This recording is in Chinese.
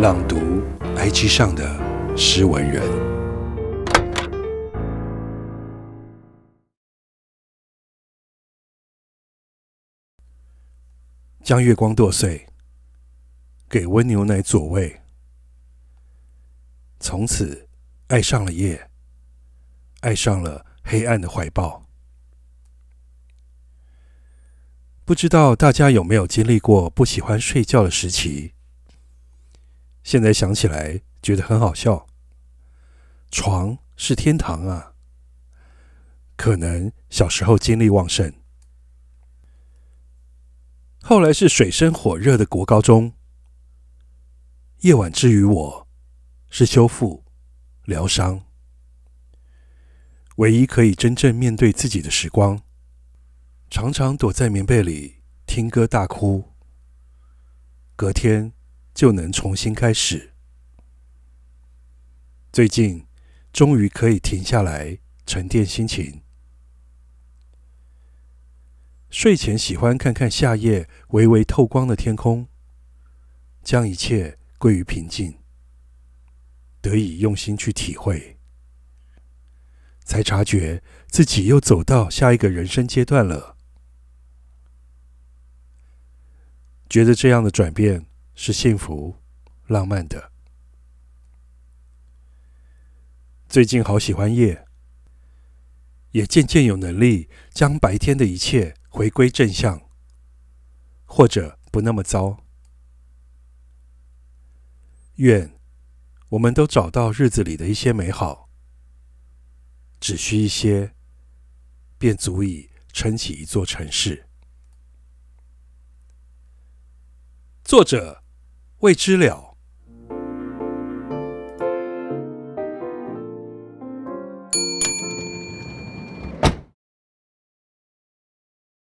朗读 IG 上的诗文人。将月光剁碎，给温牛奶佐味。从此爱上了夜，爱上了黑暗的怀抱。不知道大家有没有经历过不喜欢睡觉的时期？现在想起来觉得很好笑。床是天堂啊！可能小时候精力旺盛，后来是水深火热的国高中。夜晚之于我，是修复、疗伤，唯一可以真正面对自己的时光。常常躲在棉被里听歌大哭，隔天。就能重新开始。最近终于可以停下来沉淀心情。睡前喜欢看看夏夜微微透光的天空，将一切归于平静，得以用心去体会，才察觉自己又走到下一个人生阶段了。觉得这样的转变。是幸福、浪漫的。最近好喜欢夜，也渐渐有能力将白天的一切回归正向，或者不那么糟。愿我们都找到日子里的一些美好，只需一些，便足以撑起一座城市。作者。未知了。